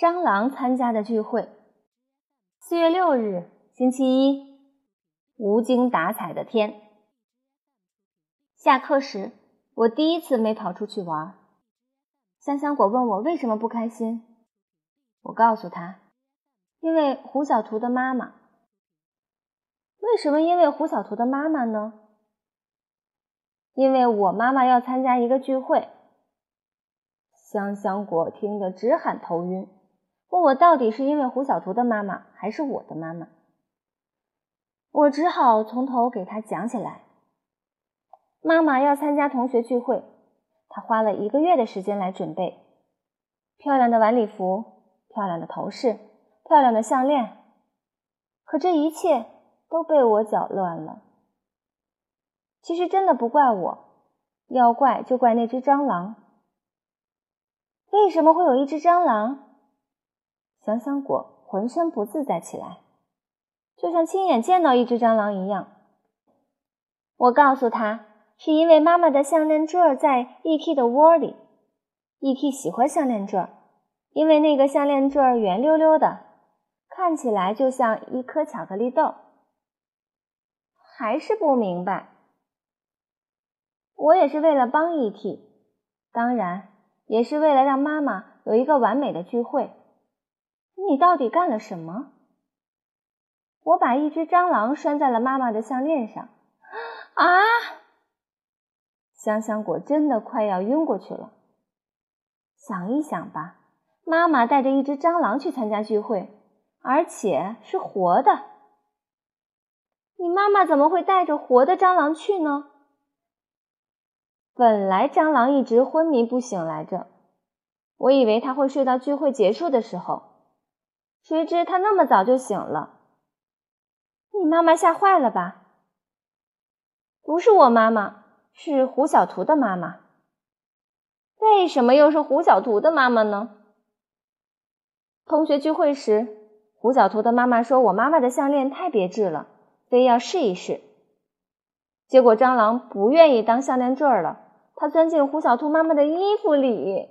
蟑螂参加的聚会。四月六日，星期一，无精打采的天。下课时，我第一次没跑出去玩。香香果问我为什么不开心，我告诉他，因为胡小图的妈妈。为什么因为胡小图的妈妈呢？因为我妈妈要参加一个聚会。香香果听得直喊头晕。问我到底是因为胡小图的妈妈还是我的妈妈？我只好从头给他讲起来。妈妈要参加同学聚会，她花了一个月的时间来准备，漂亮的晚礼服，漂亮的头饰，漂亮的项链。可这一切都被我搅乱了。其实真的不怪我，要怪就怪那只蟑螂。为什么会有一只蟑螂？香香果浑身不自在起来，就像亲眼见到一只蟑螂一样。我告诉他，是因为妈妈的项链坠在 E.T 的窝里。E.T 喜欢项链坠，因为那个项链坠圆溜溜的，看起来就像一颗巧克力豆。还是不明白。我也是为了帮 E.T，当然也是为了让妈妈有一个完美的聚会。你到底干了什么？我把一只蟑螂拴在了妈妈的项链上。啊！香香果真的快要晕过去了。想一想吧，妈妈带着一只蟑螂去参加聚会，而且是活的。你妈妈怎么会带着活的蟑螂去呢？本来蟑螂一直昏迷不醒来着，我以为它会睡到聚会结束的时候。谁知他那么早就醒了，你妈妈吓坏了吧？不是我妈妈，是胡小图的妈妈。为什么又是胡小图的妈妈呢？同学聚会时，胡小图的妈妈说我妈妈的项链太别致了，非要试一试。结果蟑螂不愿意当项链坠儿了，它钻进胡小图妈妈的衣服里。